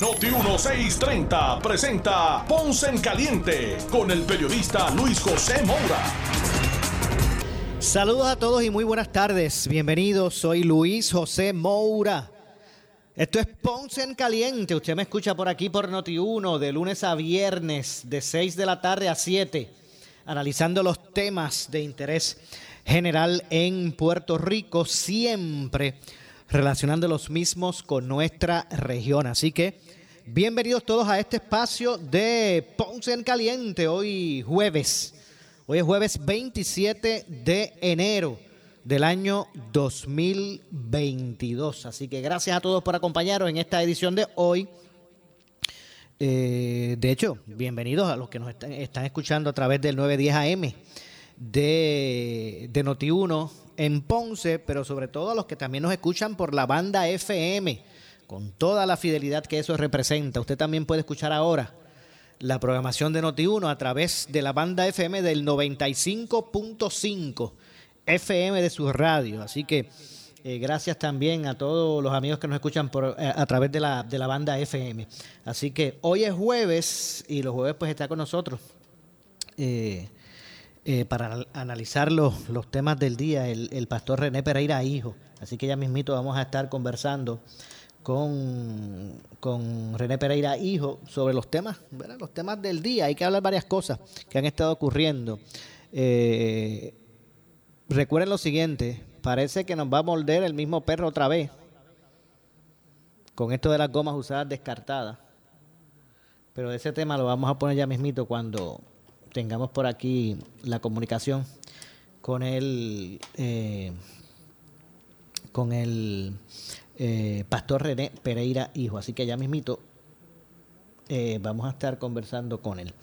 Noti 1630 presenta Ponce en Caliente con el periodista Luis José Moura. Saludos a todos y muy buenas tardes. Bienvenidos, soy Luis José Moura. Esto es Ponce en Caliente. Usted me escucha por aquí por Noti1 de lunes a viernes de 6 de la tarde a 7, analizando los temas de interés general en Puerto Rico, siempre relacionando los mismos con nuestra región. Así que bienvenidos todos a este espacio de Ponce en Caliente, hoy jueves. Hoy es jueves 27 de enero del año 2022. Así que gracias a todos por acompañarnos en esta edición de hoy. Eh, de hecho, bienvenidos a los que nos están, escuchando a través del 910 AM de, de Noti1 en Ponce, pero sobre todo a los que también nos escuchan por la banda FM, con toda la fidelidad que eso representa. Usted también puede escuchar ahora la programación de Noti1 a través de la banda FM del 95.5 FM de su radio. Así que eh, gracias también a todos los amigos que nos escuchan eh, a través de la, de la banda FM. Así que hoy es jueves y los jueves pues está con nosotros. Eh, para analizar los, los, temas del día, el, pastor René Pereira Hijo. Así que ya mismito vamos a estar conversando con, con René Pereira Hijo sobre los temas, los temas del día. Hay que hablar varias cosas que han estado ocurriendo. Eh, recuerden lo siguiente, parece que nos va a morder el mismo perro otra vez con esto de las gomas usadas descartadas. Pero ese tema lo vamos a poner ya mismito cuando tengamos por aquí la comunicación con el eh, con el eh, pastor René Pereira Hijo. Así que ya mismito eh, vamos a estar conversando con él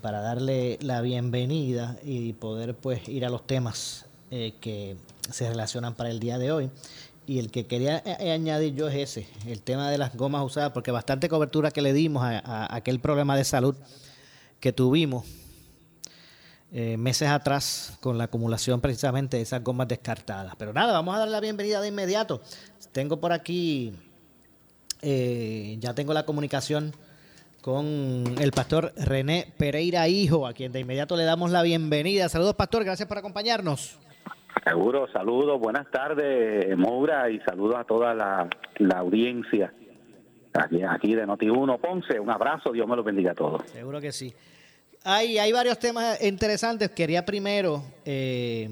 para darle la bienvenida y poder pues ir a los temas que se relacionan para el día de hoy. Y el que quería añadir yo es ese, el tema de las gomas usadas, porque bastante cobertura que le dimos a aquel problema de salud que tuvimos eh, meses atrás con la acumulación precisamente de esas gomas descartadas. Pero nada, vamos a dar la bienvenida de inmediato. Tengo por aquí, eh, ya tengo la comunicación con el pastor René Pereira Hijo, a quien de inmediato le damos la bienvenida. Saludos, pastor, gracias por acompañarnos. Seguro, saludos, buenas tardes, Moura, y saludos a toda la, audiencia aquí, aquí de Noti1 Ponce. Un abrazo, Dios me lo bendiga a todos. Seguro que sí hay, hay varios temas interesantes. Quería primero, eh,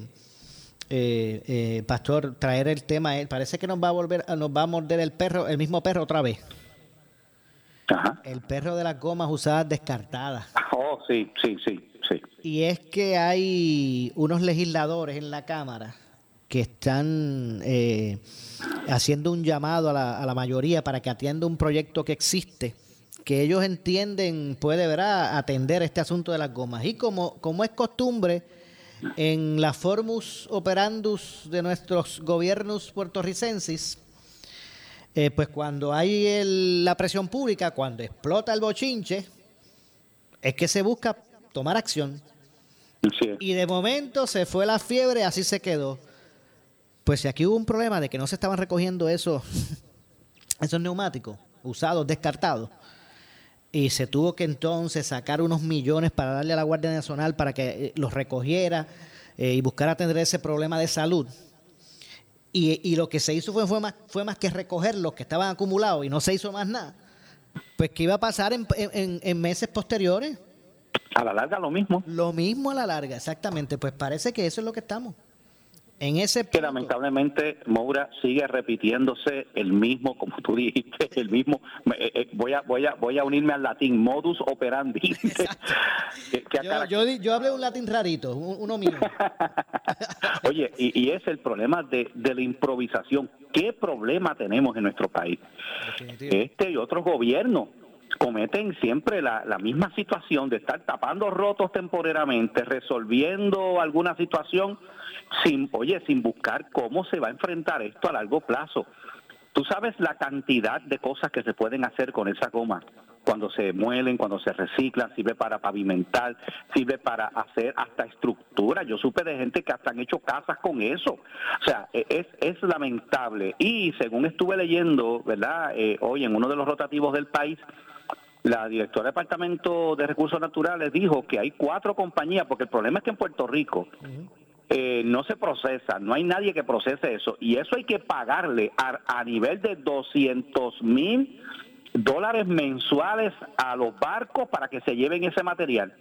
eh, eh, Pastor, traer el tema. Parece que nos va a volver, nos va a morder el perro, el mismo perro otra vez. El perro de las gomas usadas descartadas. Oh, sí, sí, sí, sí. Y es que hay unos legisladores en la Cámara que están haciendo un llamado a la, a la mayoría para que atienda un proyecto que existe que ellos entienden puede ¿verdad? atender este asunto de las gomas. Y como, como es costumbre en la formus operandus de nuestros gobiernos puertorricenses, eh, pues cuando hay la presión pública, cuando explota el bochinche, es que se busca tomar acción. Y de momento se fue la fiebre, así se quedó. Pues si aquí hubo un problema de que no se estaban recogiendo esos, esos neumáticos usados, descartados, y se tuvo que entonces sacar unos millones para darle a la Guardia Nacional para que eh, los recogiera eh, y buscar atender ese problema de salud. Y, y lo que se hizo fue, fue, más, fue más que recoger los que estaban acumulados y no se hizo más nada. Pues, ¿qué iba a pasar en, en, en meses posteriores? A la larga lo mismo. Lo mismo a la larga, exactamente. Pues parece que eso es lo que estamos. En ese que lamentablemente Moura sigue repitiéndose el mismo, como tú dijiste, el mismo. Eh, eh, voy a voy a voy a unirme al latín modus operandi. yo, yo, hablé un latín rarito, uno mío. Oye, y, es el problema de, de, la improvisación. ¿Qué problema tenemos en nuestro país? Este y otros gobiernos cometen siempre la, la, misma situación de estar tapando rotos temporariamente, resolviendo alguna situación sin, oye, sin buscar cómo se va a enfrentar esto a largo plazo. Tú sabes la cantidad de cosas que se pueden hacer con esa goma cuando se muelen, cuando se reciclan, sirve para pavimentar, sirve para hacer hasta estructura. Yo supe de gente que hasta han hecho casas con eso. O sea, e, es, es lamentable. Y según estuve leyendo, ¿verdad? Eh, hoy en uno de los rotativos del país, la directora del Departamento de Recursos Naturales dijo que hay cuatro compañías, porque el problema es que en Puerto Rico eh, no se procesa, no hay nadie que procese eso, y eso hay que pagarle a, a nivel de 200 mil dólares mensuales a los barcos para que se lleven ese material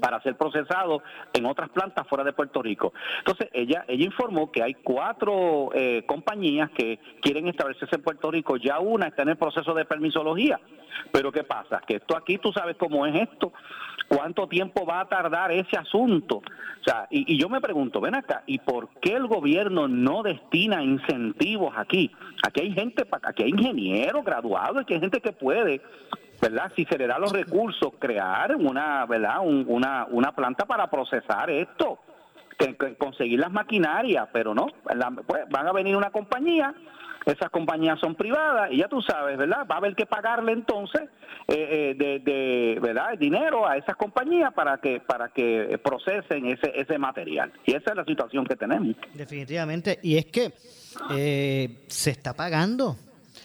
para ser procesado en otras plantas fuera de Puerto Rico. Entonces, ella ella informó que hay cuatro eh, compañías que quieren establecerse en Puerto Rico. Ya una está en el proceso de permisología. Pero ¿qué pasa? Que esto aquí, tú sabes cómo es esto. ¿Cuánto tiempo va a tardar ese asunto? O sea, y, y yo me pregunto, ven acá, ¿y por qué el gobierno no destina incentivos aquí? Aquí hay gente, aquí hay ingenieros graduados, aquí hay gente que puede ¿verdad? Si se le da los recursos, crear una, ¿verdad? una, una planta para procesar esto, que, conseguir las maquinarias, pero no, pues, van a venir una compañía, esas compañías son privadas y ya tú sabes, ¿verdad? Va a haber que pagarle entonces eh, eh, de, de, ¿verdad? dinero a esas compañías para que para que procesen ese ese material. Y esa es la situación que tenemos. Definitivamente. Y es que eh, se está pagando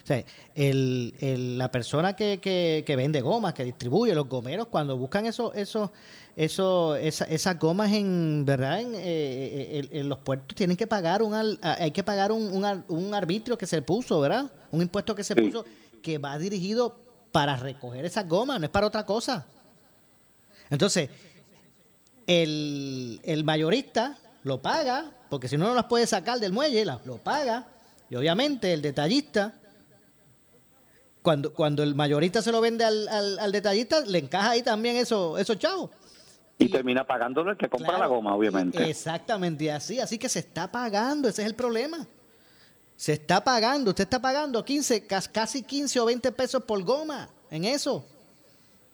sea, el, la persona que, que, vende gomas, que distribuye los gomeros, cuando buscan eso, eso, eso, esas gomas en verdad en, eh, en, los puertos tienen que pagar un hay que pagar un, un, arbitrio que se puso, ¿verdad? Un impuesto que se puso que va dirigido para recoger esas gomas, no es para otra cosa. Entonces, el, el mayorista lo paga, porque si no, no las puede sacar del muelle, lo paga. Y obviamente el detallista cuando, cuando el mayorista se lo vende al, al, detallista, le encaja ahí también eso, esos chavos. Y, termina pagándolo el que compra la goma, obviamente. Exactamente, así, así que se está pagando, ese es el problema. Se está pagando, usted está pagando 15, casi 15 o 20 pesos por goma en eso.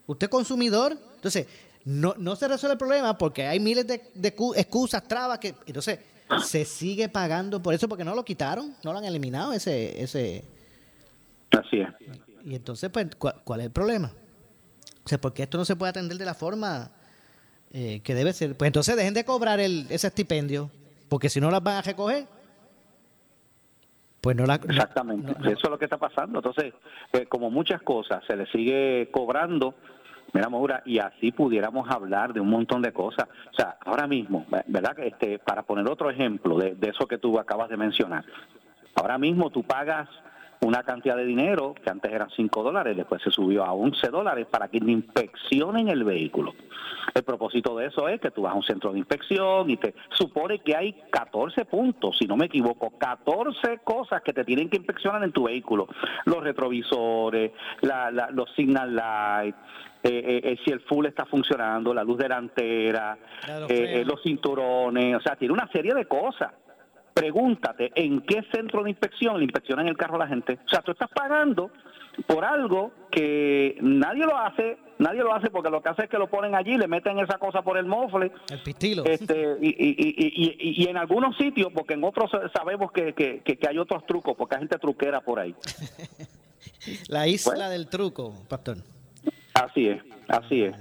Usted consumidor, entonces no, no se resuelve el problema porque hay miles de, de excusas, trabas que entonces se sigue pagando por eso porque no lo quitaron, no lo han eliminado ese ese Así es. Y entonces, pues, ¿cuál, es el problema? O sea, porque esto no se puede atender de la forma eh, que debe ser. Pues entonces dejen de cobrar el, ese estipendio, porque si no las van a recoger, pues no la... Exactamente, eso es lo que está pasando. Entonces, pues, como muchas cosas, se le sigue cobrando, mira, Maura, y así pudiéramos hablar de un montón de cosas. O sea, ahora mismo, ¿verdad? Este, para poner otro ejemplo de, de eso que tú acabas de mencionar, ahora mismo tú pagas una cantidad de dinero que antes eran 5 dólares, después se subió a 11 dólares para que inspeccionen el vehículo. El propósito de eso es que tú vas a un centro de inspección y te supone que hay 14 puntos, si no me equivoco, 14 cosas que te tienen que inspeccionar en tu vehículo. Los retrovisores, los signal lights, eh, eh, eh, si el full está funcionando, la luz delantera, los cinturones, o sea, tiene una serie de cosas pregúntate en qué centro de inspección le inspeccionan el carro a la gente. O sea, tú estás pagando por algo que nadie lo hace, nadie lo hace porque lo que hace es que lo ponen allí, le meten esa cosa por el mofle. El pistilo. Este, y, y, y, y, en algunos sitios, porque en otros sabemos que, que, que, hay otros trucos, porque hay gente truquera por ahí. La isla pues, del truco, pastor. Así es, así es.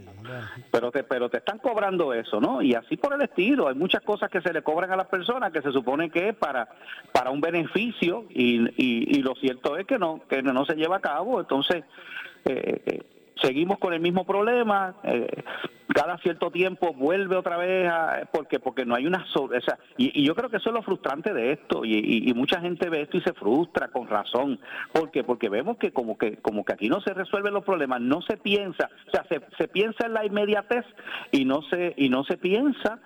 Pero te, pero te están cobrando eso, ¿no? Y así por el estilo. Hay muchas cosas que se le cobran a las personas que se supone que es para, para un beneficio y, y, y lo cierto es que no, que no se lleva a cabo. Entonces, eh, eh seguimos con el mismo problema, eh, cada cierto tiempo vuelve otra vez a, porque porque no hay una o y, yo creo que eso es lo frustrante de esto y, y, mucha gente ve esto y se frustra con razón. Porque porque vemos que como que como que aquí no se resuelven los problemas no se piensa o sea se, se piensa en la inmediatez y no se y no se piensa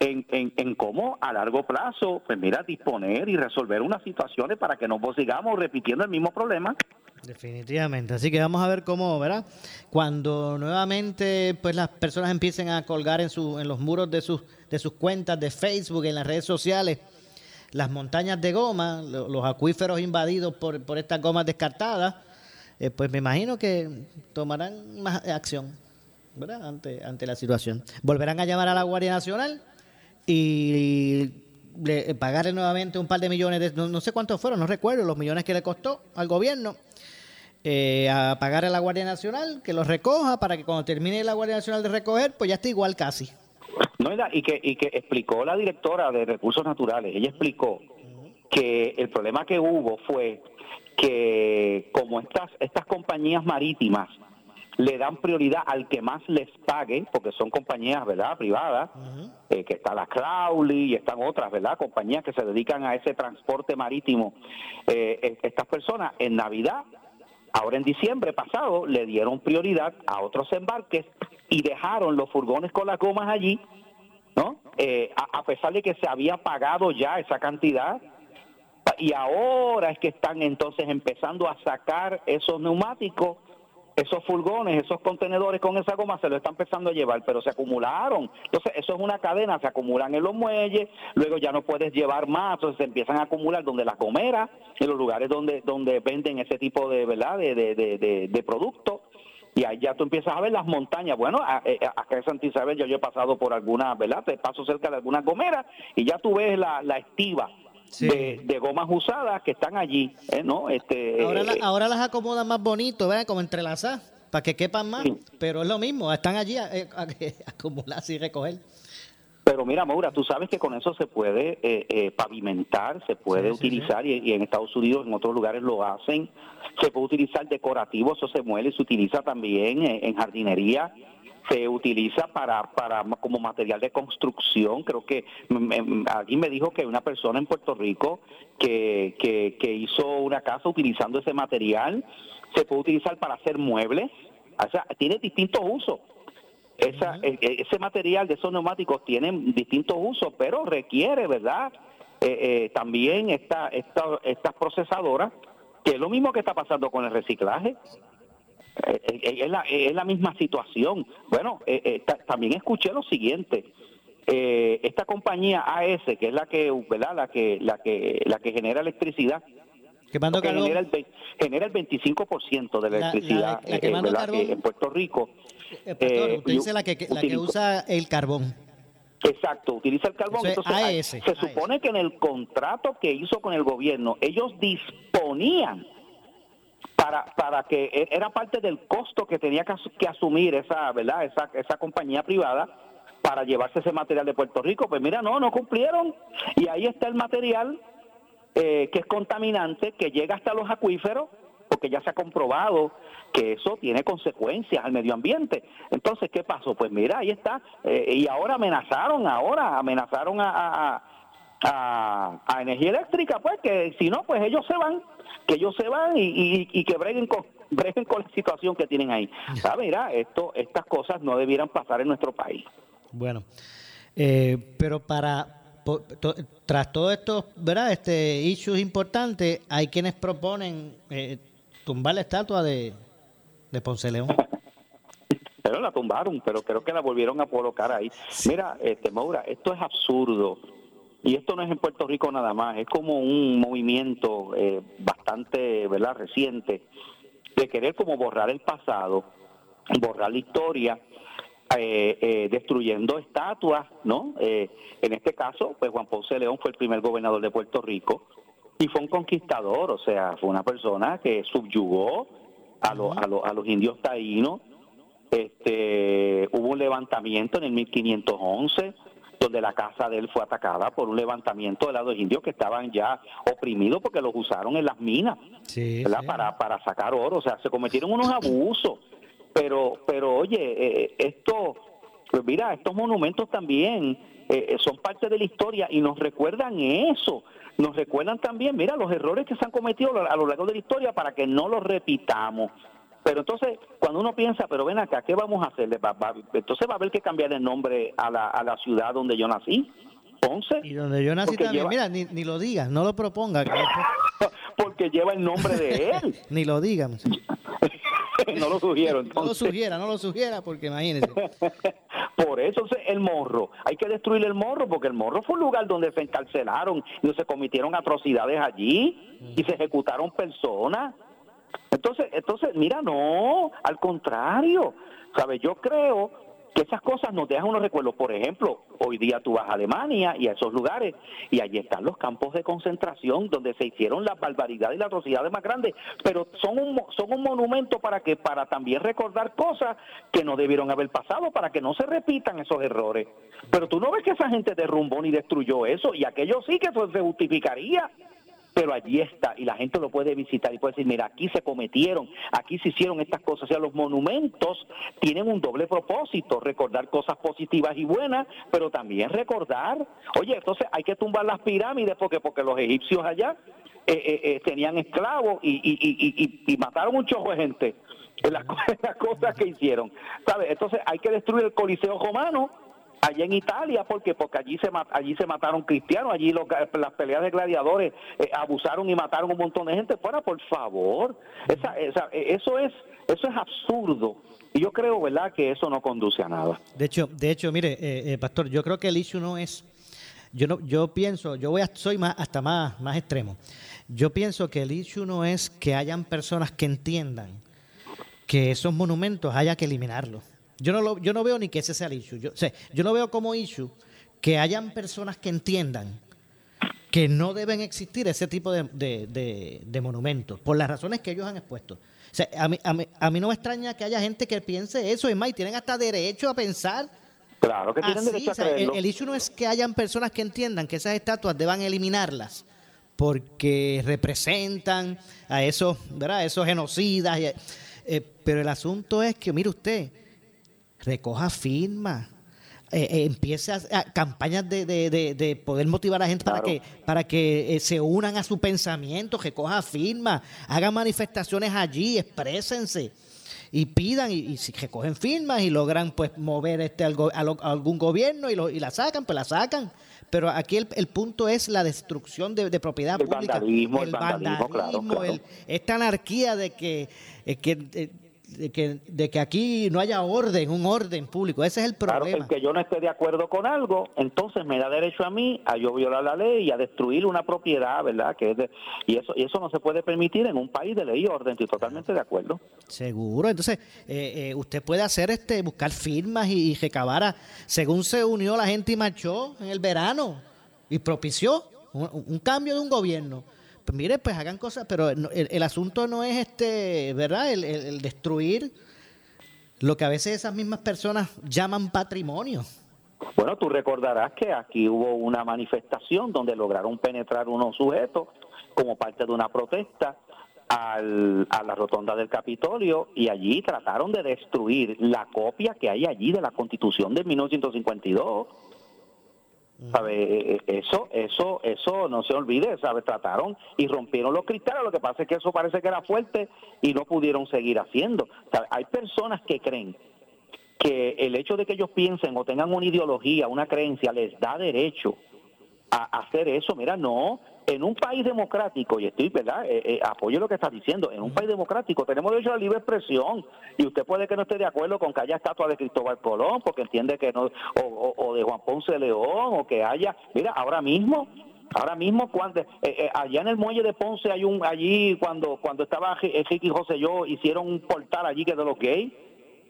en, en, en, cómo a largo plazo, pues mira, disponer y resolver unas situaciones para que no sigamos repitiendo el mismo problema. Definitivamente. Así que vamos a ver cómo, ¿verdad? Cuando nuevamente pues las personas empiecen a colgar en, su, en los muros de sus, de sus cuentas de Facebook, en las redes sociales, las montañas de goma, los acuíferos invadidos por, por estas gomas descartadas, eh, pues me imagino que tomarán más acción ¿verdad? Ante, ante la situación. Volverán a llamar a la Guardia Nacional y le, pagarle nuevamente un par de millones, de, no, sé cuántos fueron, no recuerdo los millones que le costó al gobierno. Eh, a pagar a la Guardia Nacional, que los recoja para que cuando termine la Guardia Nacional de recoger, pues ya está igual casi. No, y que, y que explicó la directora de Recursos Naturales, ella explicó que el problema que hubo fue que como estas, estas compañías marítimas le dan prioridad al que más les pague, porque son compañías, ¿verdad?, privadas, eh, que está la Crowley y están otras, ¿verdad?, compañías que se dedican a ese transporte marítimo. Eh, estas personas en Navidad, ahora en diciembre pasado, le dieron prioridad a otros embarques y dejaron los furgones con las gomas allí, ¿no? Eh, a pesar de que se había pagado ya esa cantidad, y ahora es que están entonces empezando a sacar esos neumáticos esos furgones, esos contenedores con esa goma se lo están empezando a llevar, pero se acumularon. Entonces, eso es una cadena, se acumulan en los muelles, luego ya no puedes llevar más, entonces se empiezan a acumular donde las comeras, en los lugares donde donde venden ese tipo de, ¿verdad?, de, de, de, productos. Y ahí ya tú empiezas a ver las montañas. Bueno, eh, acá en Santa Isabel yo, he pasado por algunas, ¿verdad? Te paso cerca de algunas gomeras y ya tú ves la, la estiva de, gomas usadas que están allí, ¿eh? ¿no? Este, ahora, eh, ahora las acomodan más bonito, ¿verdad? Como entrelazadas, para que quepan más, pero es lo mismo, están allí a, eh, acumularse y recoger. Pero mira, Maura, tú sabes que con eso se puede pavimentar, se puede utilizar, Y, en Estados Unidos, en otros lugares lo hacen, se puede utilizar decorativo, eso se muele, se utiliza también en jardinería, se utiliza para, para como material de construcción. Creo que alguien me dijo que una persona en Puerto Rico que, que, hizo una casa utilizando ese material se puede utilizar para hacer muebles. O sea, tiene distintos usos. Esa, e, e, ese material de esos neumáticos tiene distintos usos, pero requiere, ¿verdad? Eh, eh, también esta, esta, estas procesadoras, que es lo mismo que está pasando con el reciclaje. Eh, eh, es, la, es la misma situación. Bueno, eh, también escuché lo siguiente. esta compañía AS, que es la que, ¿verdad? La que, la que, la que genera electricidad, que genera, el, genera el 25% de la electricidad en Puerto Rico. usted dice la que, que usa el carbón. Exacto, utiliza el carbón. Entonces, se supone que en el contrato que hizo con el gobierno, ellos disponían para, para que e, era parte del costo que tenía que, asumir esa, ¿verdad? Esa, esa compañía privada para llevarse ese material de Puerto Rico. Pues mira, no, no cumplieron. Y ahí está el material eh, que es contaminante, que llega hasta los acuíferos, porque ya se ha comprobado que eso tiene consecuencias al medio ambiente. Entonces, ¿qué pasó? Pues mira, ahí está. Eh, y ahora amenazaron, ahora amenazaron a, a, a energía eléctrica, pues que si no, pues ellos se van que ellos se van y, y, que breguen con, breguen con la situación que tienen ahí. ¿Sabes? Mira, esto, estas cosas no debieran pasar en nuestro país. Bueno, eh, pero para tras todo esto, ¿verdad? Este issues importantes, hay quienes proponen eh, tumbar la estatua de, de Ponce León. pero la tumbaron, pero creo que la volvieron a colocar ahí. Mira, este Maura, esto es absurdo. Y esto no es en Puerto Rico nada más, es como un movimiento eh, bastante verdad reciente de querer como borrar el pasado, borrar la historia, eh, eh, destruyendo estatuas, ¿no? en este caso, pues Juan Ponce León fue el primer gobernador de Puerto Rico y fue un conquistador, o sea, fue una persona que subyugó a, a, a los indios taínos. Este, hubo un levantamiento en el 1511 donde la casa de él fue atacada por un levantamiento de los indios que estaban ya oprimidos porque los usaron en las minas Para, para sacar oro. O sea, se cometieron unos abusos. Pero, pero oye, eh, esto, pues mira, estos monumentos también eh, son parte de la historia y nos recuerdan eso. Nos recuerdan también, mira, los errores que se han cometido a lo largo de la historia para que no los repitamos. Pero entonces, cuando uno piensa, pero ven acá, ¿qué vamos a hacer? entonces va a haber que cambiar el nombre a la, a la ciudad donde yo nací, Ponce. Y donde yo nací también, mira, ni, ni, lo digas, no lo proponga. porque lleva el nombre de él. ni lo digan. no lo sugiero. No lo sugiera, no lo sugiera, porque imagínese. Por eso el morro, hay que destruir el morro, porque el morro fue un lugar donde se encarcelaron y se cometieron atrocidades allí y se ejecutaron personas. Entonces, entonces, mira, no, al contrario, ¿sabes? Yo creo que esas cosas nos dejan unos recuerdos. Por ejemplo, hoy día tú vas a Alemania y a esos lugares y allí están los campos de concentración donde se hicieron las barbaridades y las atrocidades más grandes, pero son un, son un monumento para que para también recordar cosas que no debieron haber pasado para que no se repitan esos errores. Pero tú no ves que esa gente derrumbó ni destruyó eso y aquello sí que eso se justificaría pero allí está y la gente lo puede visitar y puede decir, mira, aquí se cometieron, aquí se hicieron estas cosas. O sea, los monumentos tienen un doble propósito, recordar cosas positivas y buenas, pero también recordar, oye, entonces hay que tumbar las pirámides porque, porque los egipcios allá eh, eh, eh, tenían esclavos y, y, y, mataron un chojo de gente en las, las cosas que hicieron. ¿Sabes? Entonces hay que destruir el Coliseo romano allá en Italia, porque porque allí se allí se mataron cristianos, allí las peleas de gladiadores eh, abusaron y mataron un montón de gente. Fuera, por favor, esa, esa, e, eso es eso es absurdo. Y yo creo, ¿verdad?, que eso no conduce a nada. De hecho, de hecho, mire, eh, eh, pastor, yo creo que el issue no es yo no yo pienso, yo voy a, soy más hasta más más extremo. Yo pienso que el issue no es que hayan personas que entiendan que esos monumentos haya que eliminarlos. Yo no, lo, yo no veo ni que ese sea el issue. Yo, yo no veo como issue que hayan personas que entiendan que no deben existir ese tipo de, monumentos, por las razones que ellos han expuesto. a, mí, a, mí, no me extraña que haya gente que piense eso, es más, y tienen hasta derecho a pensar. Claro que tienen derecho a el, el, issue no es que hayan personas que entiendan que esas estatuas deban eliminarlas porque representan a esos, ¿verdad? esos genocidas. Eh, pero el asunto es que, mire usted, recoja firmas. Eh, eh, empiece a, campañas de, de, de, poder motivar a la gente para que para que eh, se unan a su pensamiento, recoja firmas, hagan manifestaciones allí, exprésense y pidan y, si recogen firmas y logran pues mover este algo, a, algún gobierno y, lo, y la sacan, pues la sacan. Pero aquí el, el punto es la destrucción de, propiedad pública, vandalismo, el, vandalismo, esta anarquía de que, que de que, de que aquí no haya orden, un orden público. Ese es el problema. Claro, que yo no esté de acuerdo con algo, entonces me da derecho a mí a yo violar la ley y a destruir una propiedad, ¿verdad? Que es y eso y eso no se puede permitir en un país de ley y orden. Estoy totalmente de acuerdo. Seguro. Entonces, eh, eh, usted puede hacer este, buscar firmas y, recabar, según se unió la gente y marchó en el verano y propició un cambio de un gobierno pues mire, pues hagan cosas, pero el, asunto no es este, ¿verdad? El, destruir lo que a veces esas mismas personas llaman patrimonio. Bueno, tú recordarás que aquí hubo una manifestación donde lograron penetrar unos sujetos como parte de una protesta al, a la rotonda del Capitolio y allí trataron de destruir la copia que hay allí de la Constitución de 1952 ¿Sabe? E, e, eso, eso, eso no se olvide, ¿sabe? Trataron y rompieron los cristales, lo que pasa es que eso parece que era fuerte y no pudieron seguir haciendo. Hay personas que creen que el hecho de que ellos piensen o tengan una ideología, una creencia, les da derecho a hacer eso. Mira, no, en un país democrático, y estoy, ¿verdad? Eh, eh, apoyo lo que está diciendo, en un país democrático tenemos derecho a la libre expresión, y usted puede que no esté de acuerdo con que haya estatua de Cristóbal Colón, porque entiende que no, o, de Juan Ponce León, o que haya, mira, ahora mismo, ahora mismo cuando eh, allá en el muelle de Ponce hay un allí cuando cuando estaba Ricky José yo hicieron un portal allí que de los gays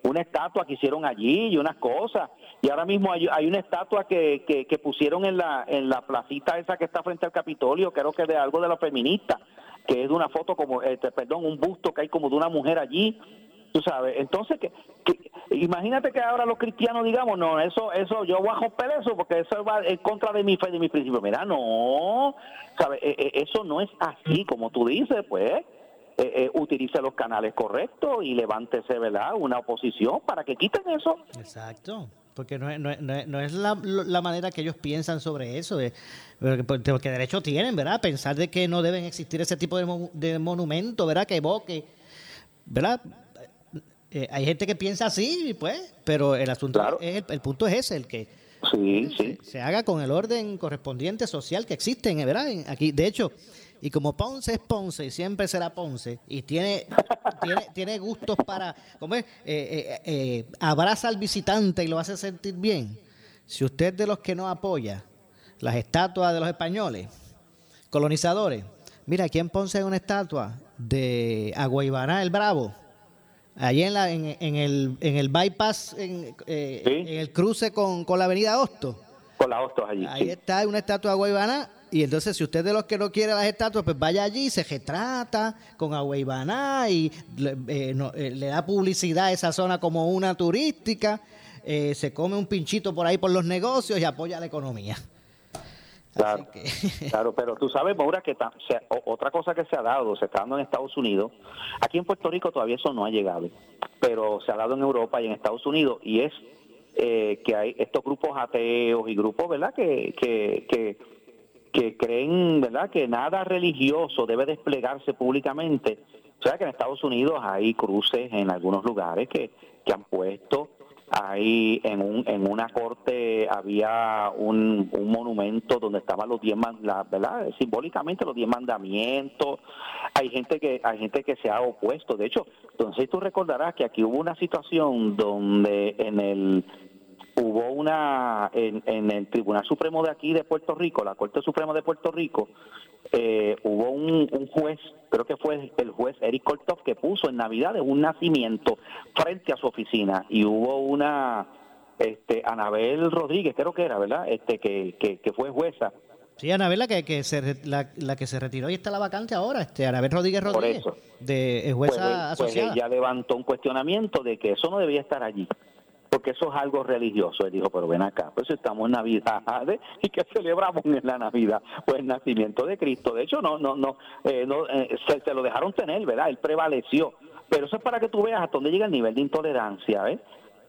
una estatua que hicieron allí y unas cosas. Y ahora mismo hay, una estatua que, que, pusieron en la, en la placita esa que está frente al Capitolio, creo que de algo de los feministas, que es de una foto como, este, perdón, un busto que hay como de una mujer allí. Tú sabes, entonces, que, imagínate que ahora los cristianos digamos, no, eso, eso, yo voy a romper eso porque eso va en contra de mi fe, de mi principio. Mira, no, ¿sabes? E, e, eso no es así como tú dices, pues eh, eh, utilice los canales correctos y levántese, ¿verdad?, una oposición para que quiten eso. Exacto. Porque no es, no, no es la, la, manera que ellos piensan sobre eso, de, porque, derecho tienen, ¿verdad? Pensar de que no deben existir ese tipo de, de monumento, ¿verdad? Que evoque, ¿verdad? Eh, hay gente que piensa así, pues, pero el asunto es el, punto es ese, el que sí, sí. Se, se, haga con el orden correspondiente social que existe, ¿verdad? Aquí, de hecho, y como Ponce es Ponce y siempre será Ponce y tiene, tiene, tiene gustos para, ¿cómo es? Eh, eh, eh, abraza al visitante y lo hace sentir bien. Si usted es de los que no apoya las estatuas de los españoles, colonizadores, mira, aquí en Ponce hay una estatua de Aguaybaná, el Bravo, allí en, la, en, el, en el bypass, en, eh, en el cruce con, con, la avenida Hosto. Con la Hostos allí. Ahí está una estatua de Aguaybaná. Y entonces, si usted de los que no quiere las estatuas, pues vaya allí, se retrata con Aguaybaná y le, eh, eh, le da publicidad a esa zona como una turística. se come un pinchito por ahí por los negocios y apoya la economía. Claro, claro, pero tú sabes, Maura, que otra cosa que se ha dado, se está dando en Estados Unidos, aquí en Puerto Rico todavía eso no ha llegado, pero se ha dado en Europa y en Estados Unidos, y es eh, que hay estos grupos ateos y grupos, ¿verdad?, que, que, que, que creen, ¿verdad?, que nada religioso debe desplegarse públicamente. O sea, que en Estados Unidos hay cruces en algunos lugares que, que han puesto Ahí en, un, en una corte había un, un monumento donde estaban los diez, ¿verdad? Simbólicamente los diez mandamientos. Hay gente que hay gente que se ha opuesto. De hecho, entonces tú recordarás que aquí hubo una situación donde en el hubo una en, en, el Tribunal Supremo de aquí de Puerto Rico, la Corte Suprema de Puerto Rico, eh, hubo un, juez, creo que fue el juez Eric Kortov, que puso en Navidad un nacimiento frente a su oficina y hubo una, este, Anabel Rodríguez, creo que era, ¿verdad? Este, que, que, fue jueza. Sí, Anabel, la que, que se, la, que se retiró y está la vacante ahora, este, Anabel Rodríguez Rodríguez, de jueza pues, pues ella levantó un cuestionamiento de que eso no debía estar allí porque eso es algo religioso. Él dijo, pero ven acá, pues estamos en Navidad, ¿y qué celebramos en la Navidad? Pues el nacimiento de Cristo. De hecho, no, no, no, eh, no eh, se, lo dejaron tener, ¿verdad? Él prevaleció. Pero eso es para que tú veas hasta dónde llega el nivel de intolerancia, ¿eh?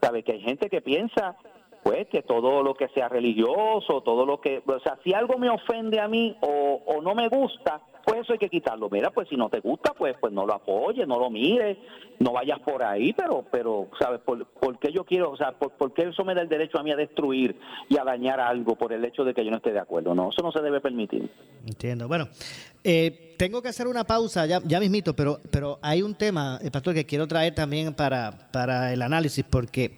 Sabes que hay gente que piensa pues que todo lo que sea religioso, todo lo que, o sea, si algo me ofende a mí o no me gusta, pues eso hay que quitarlo. Mira, pues si no te gusta, pues pues no lo apoyes, no lo mires, no vayas por ahí, pero, pero ¿sabes? ¿Por, qué yo quiero, o sea, por, qué eso me da el derecho a mí a destruir y a dañar algo por el hecho de que yo no esté de acuerdo? No, eso no se debe permitir. Entiendo. Bueno, eh, tengo que hacer una pausa ya, ya mismito, pero, pero hay un tema, eh, Pastor, que quiero traer también para, para el análisis, porque...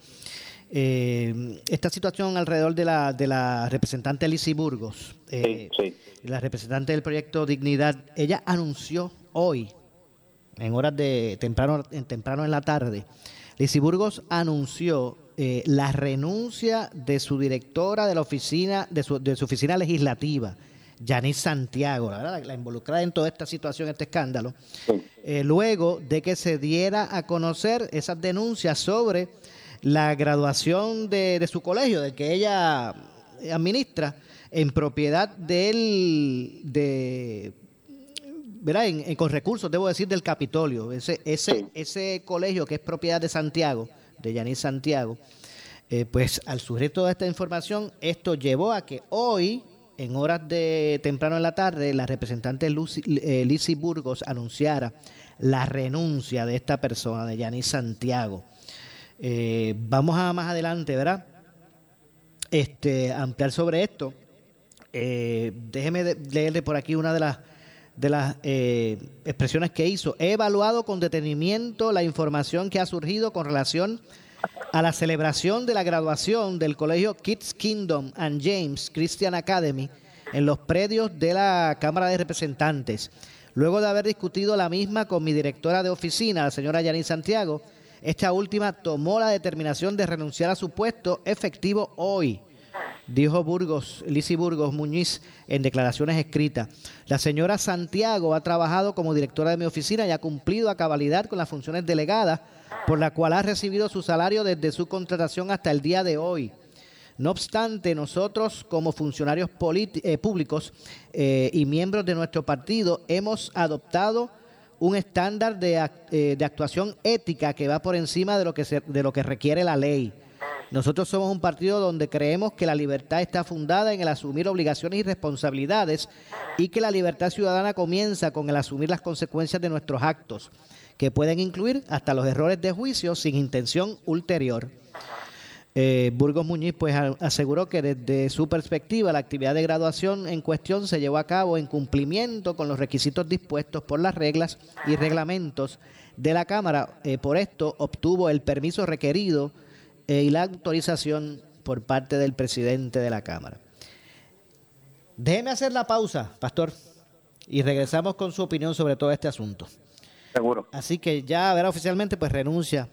Eh, esta situación alrededor de la, de la representante Lizy Burgos, eh, la representante del proyecto Dignidad, ella anunció hoy, en horas de temprano, en, temprano en la tarde, Lizy Burgos anunció eh, la renuncia de su directora de la oficina, de su, de su oficina legislativa, Yanis Santiago, la, la, involucrada en toda esta situación, este escándalo, luego de que se diera a conocer esas denuncias sobre la graduación de, su colegio, del que ella administra, en propiedad del, de, ¿verdad? con recursos, debo decir, del Capitolio. Ese, ese, ese colegio que es propiedad de Santiago, de Yanis Santiago, eh, pues al surgir toda esta información, esto llevó a que hoy, en horas de temprano en la tarde, la representante Lucy, eh, Burgos anunciara la renuncia de esta persona, de Yanis Santiago. Eh, vamos a más adelante, ¿verdad? Este, ampliar sobre esto. Eh, déjeme leerle por aquí una de las de las eh, expresiones que hizo. He evaluado con detenimiento la información que ha surgido con relación a la celebración de la graduación del colegio Kids Kingdom and James Christian Academy en los predios de la Cámara de Representantes. Luego de haber discutido la misma con mi directora de oficina, la señora Yanin Santiago, esta última tomó la determinación de renunciar a su puesto efectivo hoy, dijo Burgos, Lisi Burgos Muñiz en declaraciones escritas. La señora Santiago ha trabajado como directora de mi oficina y ha cumplido a cabalidad con las funciones delegadas, por la cual ha recibido su salario desde su contratación hasta el día de hoy. No obstante, nosotros como funcionarios eh, públicos eh, y miembros de nuestro partido hemos adoptado un estándar de, eh, de, actuación ética que va por encima de lo que, de lo que requiere la ley. Nosotros somos un partido donde creemos que la libertad está fundada en el asumir obligaciones y responsabilidades y que la libertad ciudadana comienza con el asumir las consecuencias de nuestros actos, que pueden incluir hasta los errores de juicio sin intención ulterior. Eh, Burgos Muñiz pues aseguró que desde su perspectiva la actividad de graduación en cuestión se llevó a cabo en cumplimiento con los requisitos dispuestos por las reglas y reglamentos de la Cámara. Eh, por esto obtuvo el permiso requerido eh, y la autorización por parte del presidente de la Cámara. Déjeme hacer la pausa, pastor, y regresamos con su opinión sobre todo este asunto. Seguro. Así que ya, verá, oficialmente, pues renuncia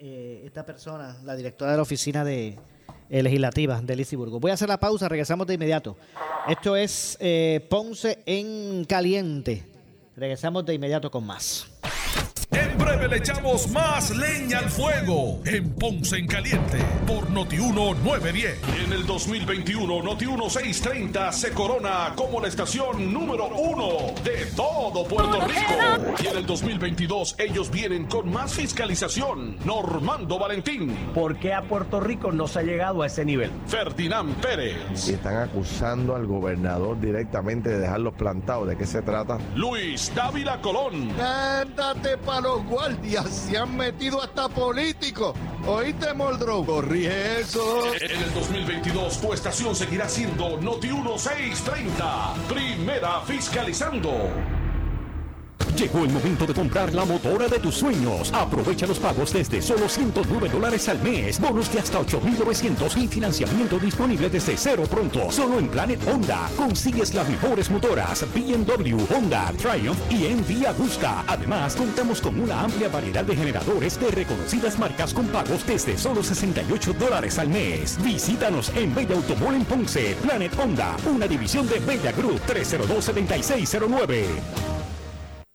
eh, esta persona, la directora de la oficina de eh, legislativa de Lisiburgo. Voy a hacer la pausa, regresamos de inmediato. Esto es eh, Ponce en Caliente. Regresamos de inmediato con más. Breve le echamos más leña al fuego en Ponce en Caliente por Notiuno 910. Y en el 2021 Notiuno 630 se corona como la estación número uno de todo Puerto Rico. Y en el 2022 ellos vienen con más fiscalización. Normando Valentín, ¿Por qué a Puerto Rico no se ha llegado a ese nivel? Ferdinand Pérez, y están acusando al gobernador directamente de dejarlos plantados. ¿De qué se trata? Luis Dávila Colón. Ándate pa' los guardias, se han metido hasta políticos. ¿Oíste, Moldrow? Corrige eso. En el 2022 tu estación seguirá siendo Noti 1630, primera fiscalizando. Llegó el momento de comprar la motora de tus sueños. Aprovecha los pagos desde solo 109 dólares al mes. Bonos de hasta 8,900 y financiamiento disponible desde cero pronto. Solo en Planet Honda. Consigues las mejores motoras BMW, Honda, Triumph y Envy Agusta. Además, contamos con una amplia variedad de generadores de reconocidas marcas con pagos desde solo 68 dólares al mes. Visítanos en Bella Automol en Ponce. Planet Honda, una división de Bella Group 302-7609.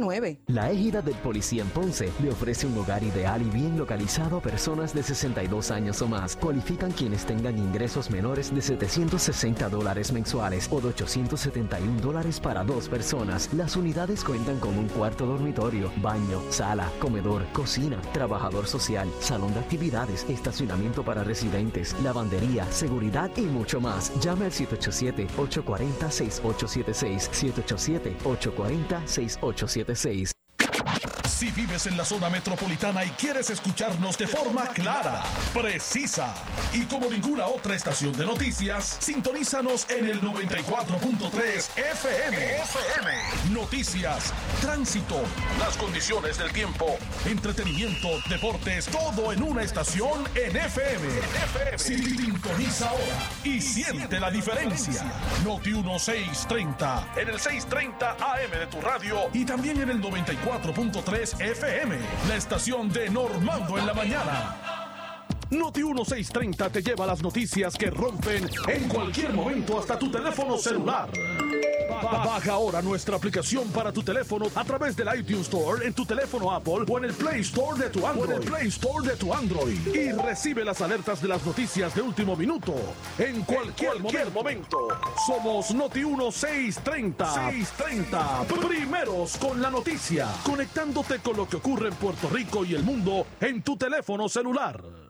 843-1129. La égida del policía en Ponce le ofrece un hogar ideal y bien localizado a personas de 62 años o más. Cualifican quienes tengan ingresos menores de 760 dólares mensuales o de 871 dólares para dos personas. Las unidades cuentan con un cuarto dormitorio, baño, sala, comedor, cocina, trabajador social, salón de actividades, estacionamiento para residentes, lavandería, seguridad y mucho más. Llame al 787-840-6876. 787-840-6876. 56 Si vives en la zona metropolitana y quieres escucharnos de forma clara, precisa y como ninguna otra estación de noticias, sintonízanos en el 94.3 FM. Noticias, tránsito, las condiciones del tiempo, entretenimiento, deportes, todo en una estación en FM. Sintoniza ahora y siente la diferencia. Noti 1630 en el 630 AM de tu radio y también en el 94.3 FM, la estación de Normando en la mañana. Noti 1630 te lleva las noticias que rompen en cualquier momento hasta tu teléfono celular. Baja ahora nuestra aplicación para tu teléfono a través del iTunes Store en tu teléfono Apple o en el Play Store de tu Android. en el Play Store de tu Android y recibe las alertas de las noticias de último minuto en cualquier, momento. Somos Noti 1630. 630. Primeros con la noticia, conectándote con lo que ocurre en Puerto Rico y el mundo en tu teléfono celular.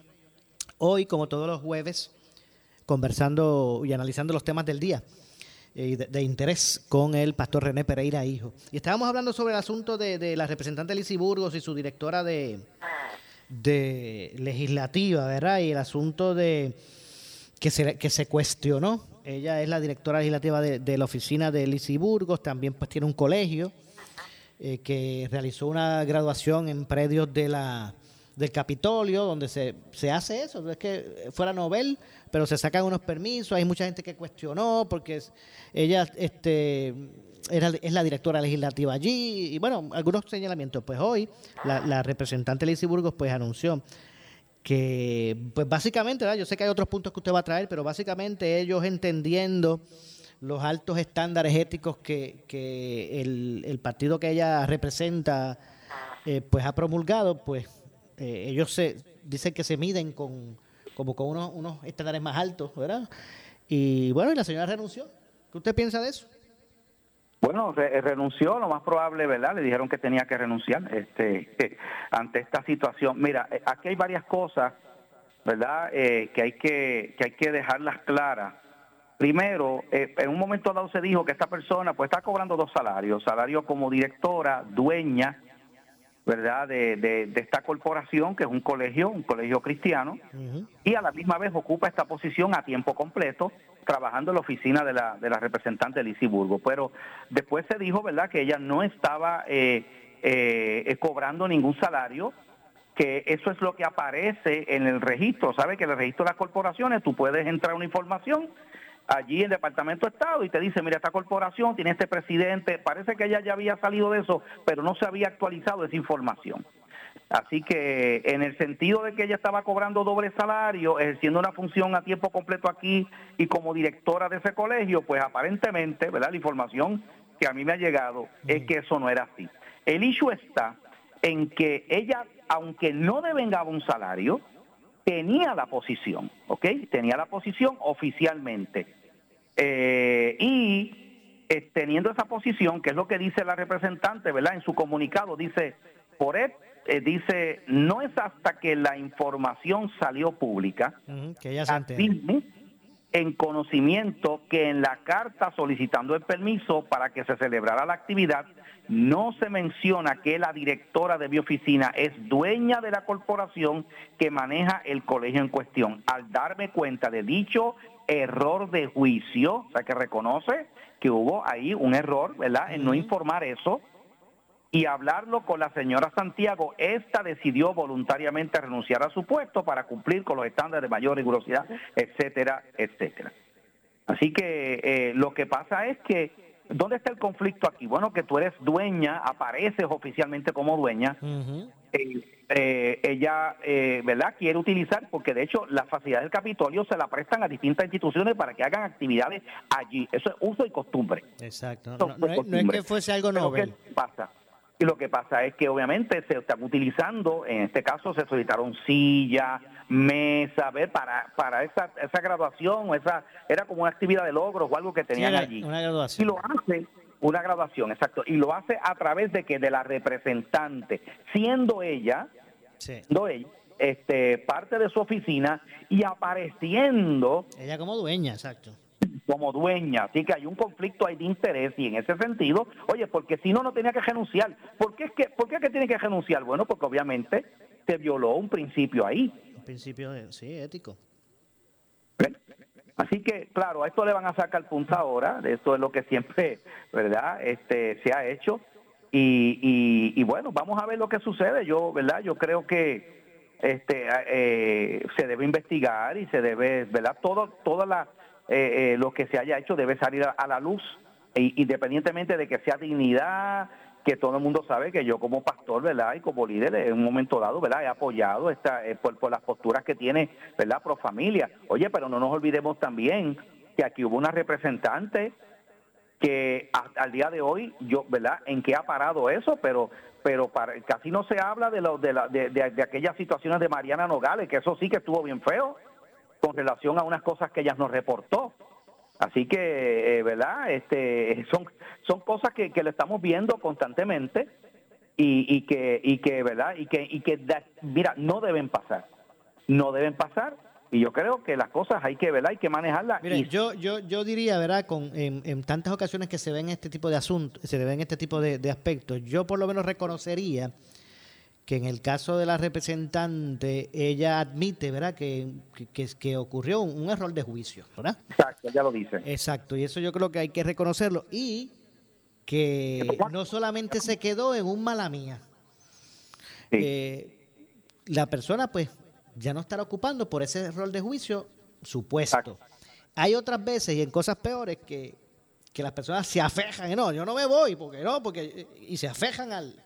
Hoy, como todos los jueves, conversando y analizando los temas del día eh, de, interés con el pastor René Pereira Hijo. Y estábamos hablando sobre el asunto de, de la representante Lizy Burgos y su directora de, de legislativa, ¿verdad? Y el asunto de que se, que se cuestionó. Ella es la directora legislativa de, de la oficina de Lizy Burgos, también pues tiene un colegio eh, que realizó una graduación en predios de la del Capitolio, donde se, se hace eso, es que fuera novel, pero se sacan unos permisos, hay mucha gente que cuestionó porque ella este, era, es la directora legislativa allí, y bueno, algunos señalamientos. Pues hoy la, la representante Lizy Burgos pues anunció que, pues básicamente, yo sé que hay otros puntos que usted va a traer, pero básicamente ellos entendiendo los altos estándares éticos que, que el, el partido que ella representa eh, pues ha promulgado, pues eh, ellos se dicen que se miden con como con unos, unos estándares más altos, ¿verdad? Y bueno, y la señora renunció. ¿Qué usted piensa de eso? Bueno, re renunció, lo más probable, ¿verdad? Le dijeron que tenía que renunciar este, ante esta situación. Mira, eh, aquí hay varias cosas, ¿verdad? Eh, que hay que que hay que dejarlas claras. Primero, eh, en un momento dado se dijo que esta persona pues está cobrando dos salarios, salario como directora, dueña, ¿verdad? De, de, de, esta corporación, que es un colegio, un colegio cristiano, uh -huh. y a la misma vez ocupa esta posición a tiempo completo, trabajando en la oficina de la, de la representante Lizy Burgo. Pero después se dijo, ¿verdad?, que ella no estaba eh, eh, cobrando ningún salario, que eso es lo que aparece en el registro. ¿Sabe que en el registro de las corporaciones tú puedes entrar una información allí en el Departamento de Estado y te dice, mira, esta corporación tiene este presidente, parece que ella ya había salido de eso, pero no se había actualizado esa información. Así que en el sentido de que ella estaba cobrando doble salario, ejerciendo una función a tiempo completo aquí y como directora de ese colegio, pues aparentemente, ¿verdad? La información que a mí me ha llegado es que eso no era así. El issue está en que ella, aunque no devengaba un salario, tenía la posición, ¿ok? Tenía la posición oficialmente. Eh, y eh, teniendo esa posición, que es lo que dice la representante, ¿verdad? En su comunicado dice, por él, eh, dice, no es hasta que la información salió pública, que ella se afirme en conocimiento que en la carta solicitando el permiso para que se celebrara la actividad no se menciona que la directora de bioficina es dueña de la corporación que maneja el colegio en cuestión. Al darme cuenta de dicho error de juicio, o sea que reconoce que hubo ahí un error, ¿verdad? En no informar eso, y hablarlo con la señora Santiago, esta decidió voluntariamente renunciar a su puesto para cumplir con los estándares de mayor rigurosidad, etcétera, etcétera. Así que eh, lo que pasa es que, ¿dónde está el conflicto aquí? Bueno, que tú eres dueña, apareces oficialmente como dueña, eh, ella, eh, ¿verdad?, quiere utilizar, porque de hecho las facilidades del Capitolio se la prestan a distintas instituciones para que hagan actividades allí. Eso es uso y costumbre. Exacto. No, es, no es costumbre. que fuese algo novel. ¿qué pasa? Y lo que pasa es que obviamente se están utilizando, en este caso se solicitaron sillas, mesa, ver para para esa esa graduación esa era como una actividad de logros o algo que tenían allí. una graduación. Y lo hace una graduación, exacto, y lo hace a través de que de la representante, siendo ella, siendo ella este parte de su oficina y apareciendo Ella como dueña, exacto. como dueña. Así que hay un conflicto ahí de interés y en ese sentido, oye, porque si no, no tenía que renunciar. ¿Por qué es que, por qué es que tiene que renunciar? Bueno, porque obviamente se violó un principio ahí. Un principio, sí, ético. Así que, claro, a esto le van a sacar punta ahora, de esto es lo que siempre, ¿verdad?, este, se ha hecho. Y, y, y bueno, vamos a ver lo que sucede. Yo, ¿verdad?, yo creo que este eh, se debe investigar y se debe, ¿verdad?, todo, toda la, eh, eh, lo que se haya hecho debe salir a, a la luz, e- independientemente de que sea dignidad, que todo el mundo sabe que yo como pastor, ¿verdad? Y como líder en un momento dado, ¿verdad? He apoyado esta, eh, por, por las posturas que tiene, ¿verdad? Pro familia. Oye, pero no nos olvidemos también que aquí hubo una representante que hasta al día de hoy, yo, ¿verdad? En qué ha parado eso, pero pero para, casi no se habla de, lo, de, la, de, de- de aquellas situaciones de Mariana Nogales, que eso sí que estuvo bien feo con relación a unas cosas que ella nos reportó. Así que, eh, ¿verdad? Este, son, son cosas que, que le estamos viendo constantemente y, y que, y que, ¿verdad? Y que, y que, da- mira, no deben pasar. No deben pasar. Y yo creo que las cosas hay que, ¿verdad? Hay que manejarlas. Mire, y yo, yo, yo diría, ¿verdad? Con, en, en tantas ocasiones que se ven este tipo de asuntos, se ven este tipo de, de aspectos, yo por lo menos reconocería que en el caso de la representante, ella admite, ¿verdad? Que, que, ocurrió un, un error de juicio, ¿verdad? Exacto, ya lo dice. Exacto, y eso yo creo que hay que reconocerlo. Y que no solamente se quedó en un mala mía. Eh, la persona, pues, ya no estará ocupando por ese error de juicio su puesto. Hay otras veces y en cosas peores que, que las personas se afejan y no, yo no me voy, porque no, porque y se afejan al,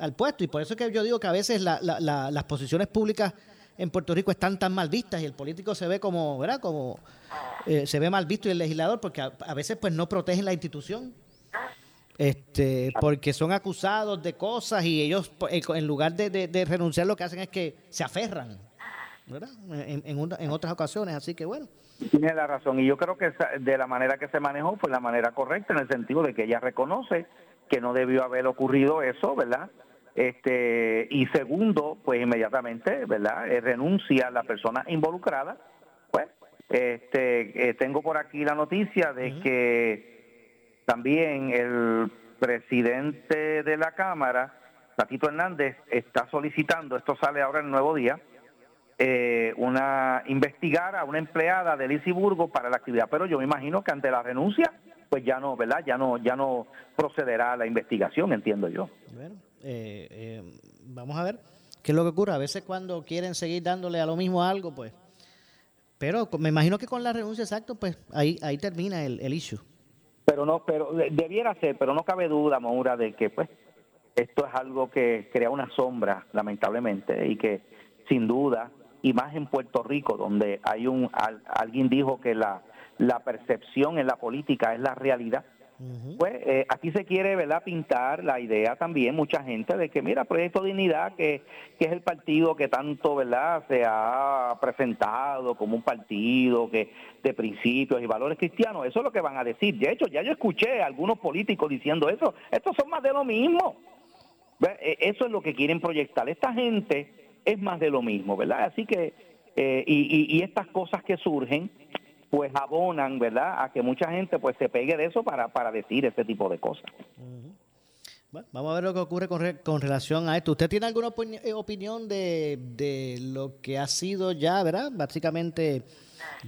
al puesto. Y por eso es que yo digo que a veces la- la- la- las posiciones públicas en Puerto Rico están tan mal vistas y el político se ve como, ¿verdad? Como eh, se ve mal visto y el legislador porque a, veces pues no protegen la institución. Este, porque son acusados de cosas y ellos pues, en lugar de, de- renunciar lo que hacen es que se aferran, ¿verdad? En, en una- en otras ocasiones, así que bueno. Tiene la razón y yo creo que de la manera que se manejó fue la manera correcta en el sentido de que ella reconoce que no debió haber ocurrido eso, ¿verdad? Este y segundo, pues inmediatamente, ¿verdad? Eh, renuncia la persona involucrada. Pues, este, eh, tengo por aquí la noticia de que también el presidente de la Cámara, Tatito Hernández, está solicitando, esto sale ahora en el Nuevo Día, eh, una investigar a una empleada de Lisiburgo para la actividad, pero yo me imagino que ante la renuncia, pues ya no, ¿verdad? Ya no, ya no procederá la investigación, entiendo yo. Bueno, eh, eh, vamos a ver qué es lo que ocurre. A veces cuando quieren seguir dándole a lo mismo algo, pues Pero me imagino que con la renuncia, exacto, pues ahí, ahí termina el, el issue. Pero no, pero debiera ser, pero no cabe duda, Maura, de que pues esto es algo que crea una sombra, lamentablemente, y que sin duda, y más en Puerto Rico, donde hay un, alguien dijo que la, la percepción en la política es la realidad, pues eh, aquí se quiere verdad pintar la idea también mucha gente de que mira Proyecto Dignidad que, que es el partido que tanto verdad se ha presentado como un partido que de principios y valores cristianos. Eso es lo que van a decir. De hecho ya yo escuché a algunos políticos diciendo eso. Estos son más de lo mismo. E, eso es lo que quieren proyectar. Esta gente es más de lo mismo verdad así que eh, y, y estas cosas que surgen pues abonan, ¿verdad?, a que mucha gente pues se pegue de eso para, para decir este tipo de cosas. Bueno, vamos a ver lo que ocurre con, con relación a esto. ¿Usted tiene alguna eh, opinión de, de lo que ha sido ya, ¿verdad? Básicamente,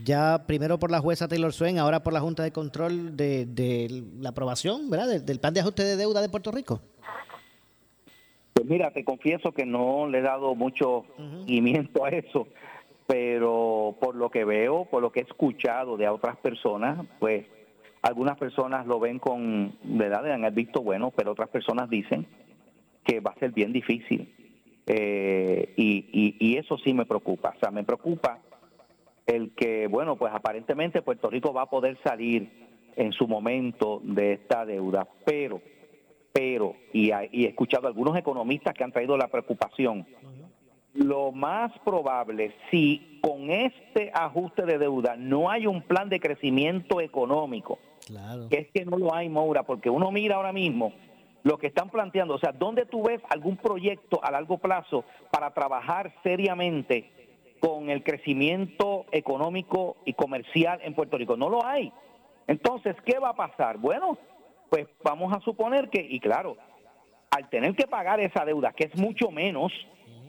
ya primero por la jueza Taylor Swain, ahora por la Junta de Control de, de la aprobación, ¿verdad? Del, plan de ajuste de deuda de Puerto Rico. Pues mira, te confieso que no le he dado mucho seguimiento a eso pero por lo que veo, por lo que he escuchado de otras personas, pues algunas personas lo ven con, ¿verdad? Han visto bueno, pero otras personas dicen que va a ser bien difícil. Eh, y, y, eso sí me preocupa. O sea, me preocupa el que, bueno, pues aparentemente Puerto Rico va a poder salir en su momento de esta deuda, pero, pero, y, y he escuchado algunos economistas que han traído la preocupación lo más probable, si con este ajuste de deuda no hay un plan de crecimiento económico, que es que no lo hay, Moura, porque uno mira ahora mismo lo que están planteando, o sea, ¿dónde tú ves algún proyecto a largo plazo para trabajar seriamente con el crecimiento económico y comercial en Puerto Rico? No lo hay. Entonces, ¿qué va a pasar? Bueno, pues vamos a suponer que, y claro, al tener que pagar esa deuda, que es mucho menos,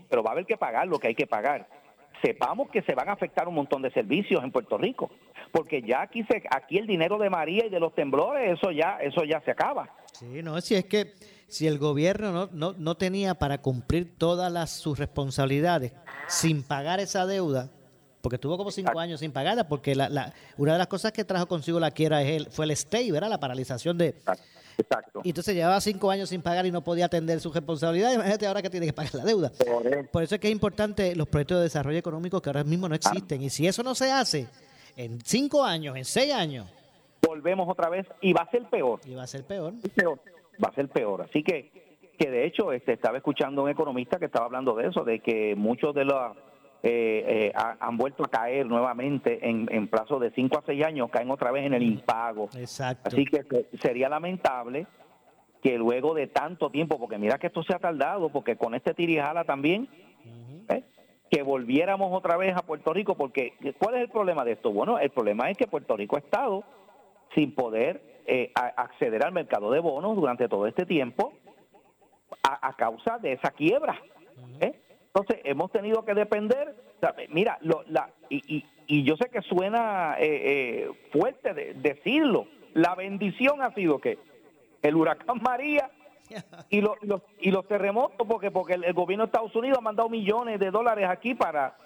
pero va a haber que pagar lo que hay que pagar. Sepamos que se van a afectar un montón de servicios en Puerto Rico, porque ya aquí se, aquí el dinero de María y de los temblores, eso ya, eso ya se acaba. Sí, no, si es que si el gobierno no, no, no tenía para cumplir todas las, sus responsabilidades sin pagar esa deuda, porque estuvo como cinco años sin pagarla, porque la, la, una de las cosas que trajo consigo la quiera es el, fue el stay, ¿verdad? La paralización de, Exacto. Y entonces llevaba cinco años sin pagar y no podía atender su responsabilidad. Imagínate ahora que tiene que pagar la deuda. Por eso es que es importante los proyectos de desarrollo económico que ahora mismo no existen. Y si eso no se hace en cinco años, en seis años. Volvemos otra vez y va a ser peor. Y va a ser peor. Va a ser peor. Así que, que de hecho, este, estaba escuchando a un economista que estaba hablando de eso, de que muchos de los eh, eh, han vuelto a caer nuevamente en, en plazo de 5 a 6 años, caen otra vez en el impago. Exacto. Así que sería lamentable que luego de tanto tiempo, porque mira que esto se ha tardado, porque con este tirijala también, ¿eh? que volviéramos otra vez a Puerto Rico, porque ¿cuál es el problema de esto? Bueno, el problema es que Puerto Rico ha estado sin poder acceder al mercado de bonos durante todo este tiempo a, causa de esa quiebra. ¿eh? Entonces, hemos tenido que depender, mira, lo, la, y, y, yo sé que suena eh, eh, fuerte de, decirlo, la bendición ha sido que el huracán María y, los, y los terremotos, porque porque el, gobierno de Estados Unidos ha mandado millones de dólares aquí para,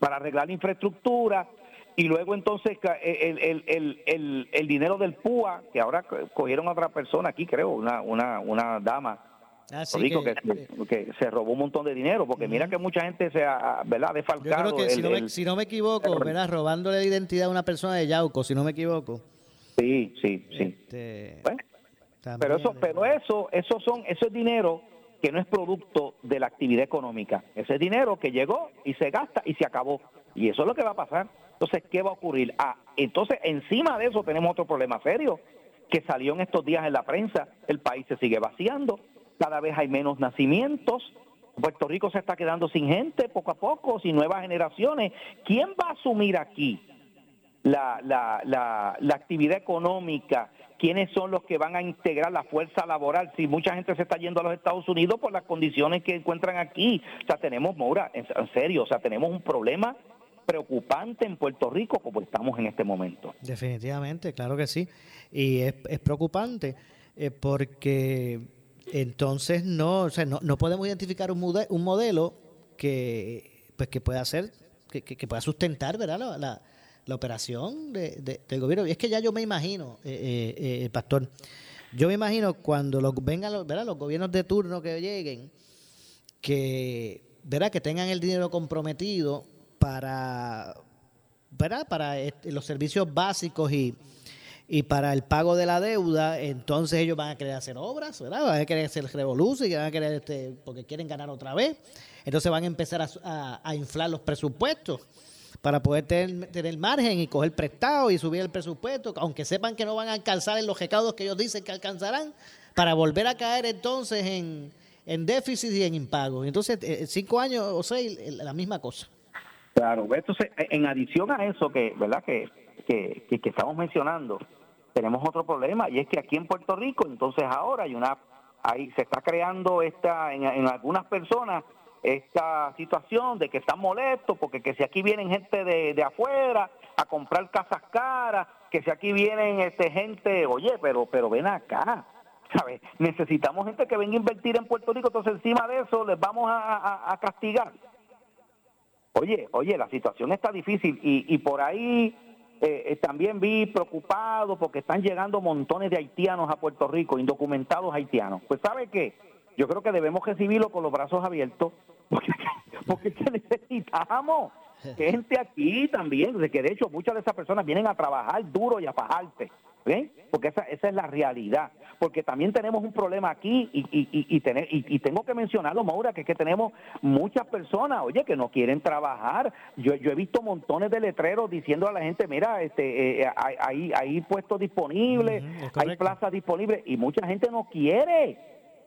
para arreglar la infraestructura, y luego entonces el, el, el, el, el dinero del PUA, que ahora cogieron a otra persona aquí, creo, una, una, una dama Así ah, que, que, se robó un montón de dinero, porque mira que mucha gente se ha, ¿verdad?, defalcado. Yo creo que, si, no me, si, no me, equivoco, ¿verdad?, robándole la identidad a una persona de Yauco, si no me equivoco. Sí, sí, sí. Este, pero eso, pero eso, eso son, eso es dinero que no es producto de la actividad económica. Ese es dinero que llegó y se gasta y se acabó. Y eso es lo que va a pasar. Entonces, ¿qué va a ocurrir? Ah, entonces, encima de eso tenemos otro problema serio que salió en estos días en la prensa. El país se sigue vaciando cada vez hay menos nacimientos, Puerto Rico se está quedando sin gente poco a poco, sin nuevas generaciones. ¿Quién va a asumir aquí la, la, la, actividad económica? ¿Quiénes son los que van a integrar la fuerza laboral? Si mucha gente se está yendo a los Estados Unidos por las condiciones que encuentran aquí. O sea, tenemos, Maura, en, serio, o sea, tenemos un problema preocupante en Puerto Rico como estamos en este momento. Definitivamente, claro que sí. Y es, es preocupante eh, porque entonces no, o sea, no, no podemos identificar un, un modelo que, pues, que pueda ser que, que- pueda sustentar, ¿verdad? La, la- la operación de- de- del gobierno. Y es que ya yo me imagino, eh, eh, eh, Pastor, yo me imagino cuando los, vengan los, ¿verdad? los gobiernos de turno que lleguen, que, ¿verdad? que tengan el dinero comprometido para, ¿verdad? para los servicios básicos y, y para el pago de la deuda, entonces ellos van a querer hacer obras, ¿verdad? Van a querer hacer revolución, van a querer, este, porque quieren ganar otra vez. Entonces van a empezar a, a- inflar los presupuestos para poder tener, tener margen y coger prestado y subir el presupuesto, aunque sepan que no van a alcanzar en los recaudos que ellos dicen que alcanzarán, para volver a caer entonces en, en déficit y en impagos. Entonces, eh, cinco años o seis, eh, la misma cosa. Claro, entonces en adición a eso que, ¿verdad? Que, que- que estamos mencionando, tenemos otro problema y es que aquí en Puerto Rico, entonces ahora hay una, ahí se está creando esta, en, en algunas personas esta situación de que están molestos porque que si aquí vienen gente de, de afuera a comprar casas caras, que si aquí vienen este gente, oye, pero pero ven acá, ¿sabes? Necesitamos gente que venga a invertir en Puerto Rico, entonces encima de eso les vamos a- a- a castigar. Oye, oye, la situación está difícil y, y por ahí eh, eh, también vi preocupado porque están llegando montones de haitianos a Puerto Rico, indocumentados haitianos. Pues ¿sabe qué? Yo creo que debemos recibirlo con los brazos abiertos porque, porque es que necesitamos gente aquí también, de que de hecho muchas de esas personas vienen a trabajar duro y a fajarte, ¿ven? Porque esa, esa es la realidad. Porque también tenemos un problema aquí y, y, y, y tener- y- y tengo que mencionarlo, Maura, que es que tenemos muchas personas, oye, que no quieren trabajar. Yo, yo he visto montones de letreros diciendo a la gente, mira, este, eh, hay, hay, hay puestos disponibles, hay plazas disponibles y mucha gente no quiere.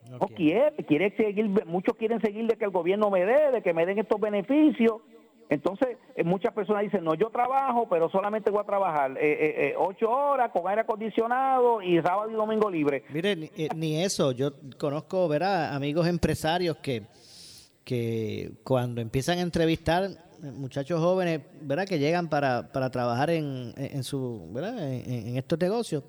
No, quiere, quiere seguir, muchos quieren seguir de que el gobierno me dé, de que me den estos beneficios. Entonces, eh, muchas personas dicen, no, yo trabajo, pero solamente voy a trabajar eh, eh, eh, ocho horas con aire acondicionado y sábado y domingo libre. Mire, ni, ni eso. Yo conozco, ¿verdad? Amigos empresarios que, que cuando empiezan a entrevistar muchachos jóvenes, ¿verdad? Que llegan para, para trabajar en, en su, ¿verdad? En, estos negocios.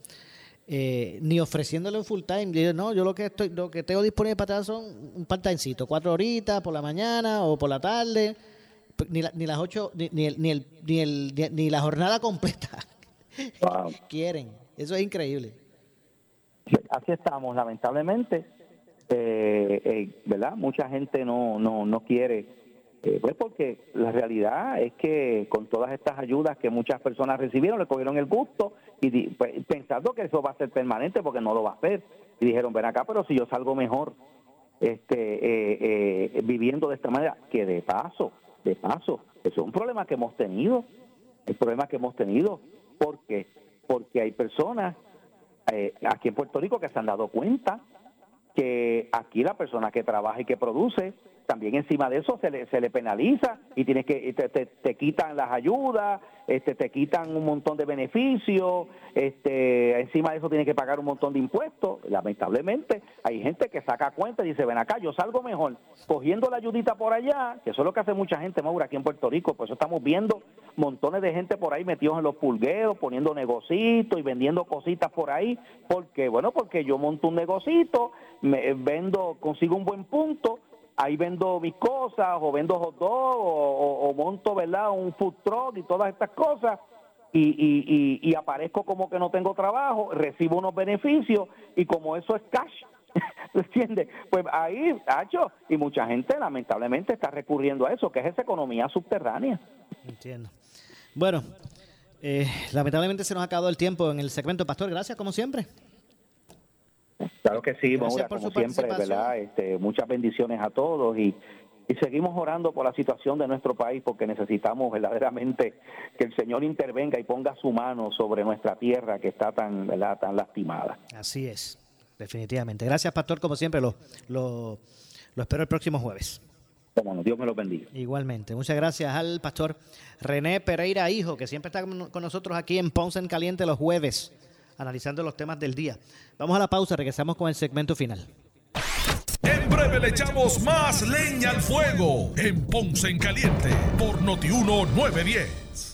eh, ni ofreciéndole un full time, dicen, no, yo lo que estoy, lo que tengo disponible para trabajar son un part timecito, cuatro horitas por la mañana o por la tarde, ni, la- ni las ocho, ni, ni el, ni, el, ni, el- ni- la jornada completa quieren. Eso es increíble. Así estamos, lamentablemente, eh, eh, ¿verdad? Mucha gente no, no, no quiere, eh, pues porque la realidad es que con todas estas ayudas que muchas personas recibieron, le cogieron el gusto y di- pues, pensando que eso va a ser permanente porque no lo va a hacer. Y dijeron, ven acá, pero si yo salgo mejor este eh, eh, viviendo de esta manera, que de paso, de paso, eso es un problema que hemos tenido, el problema que hemos tenido, ¿por qué? Porque hay personas eh, aquí en Puerto Rico que se han dado cuenta que aquí la persona que trabaja y que produce, también encima de eso se le, se le penaliza y tienes que te, te- te quitan las ayudas, este, te quitan un montón de beneficios, este, encima de eso tienes que pagar un montón de impuestos. Lamentablemente hay gente que saca cuenta y dice, ven acá, yo salgo mejor cogiendo la ayudita por allá, que eso es lo que hace mucha gente, Maura, aquí en Puerto Rico, por eso estamos viendo montones de gente por ahí metidos en los pulgueros, poniendo negocitos y vendiendo cositas por ahí, porque, bueno, porque yo monto un negocito, me vendo, consigo un buen punto, ahí vendo mis cosas, o vendo hot dog, o, monto, ¿verdad?, un food truck y todas estas cosas, y, y, y, y aparezco como que no tengo trabajo, recibo unos beneficios, y como eso es cash, ¿entiendes? Pues ahí, hacho, y mucha gente lamentablemente está recurriendo a eso, que es esa economía subterránea. Entiendo. Bueno, eh, lamentablemente se nos ha acabado el tiempo en el segmento. Pastor, gracias como siempre. Claro que sí, Maura, como siempre. ¿verdad? Este, muchas bendiciones a todos y, y seguimos orando por la situación de nuestro país porque necesitamos verdaderamente que el Señor intervenga y ponga su mano sobre nuestra tierra que está tan, ¿verdad? tan lastimada. Así es, definitivamente. Gracias, Pastor, como siempre. Lo, lo, lo espero el próximo jueves. Bueno, Dios me lo bendiga. Igualmente. Muchas gracias al pastor René Pereira Hijo, que siempre está con nosotros aquí en Ponce en Caliente los jueves, analizando los temas del día. Vamos a la pausa, regresamos con el segmento final. En breve le echamos más leña al fuego en Ponce en Caliente por Notiuno 910.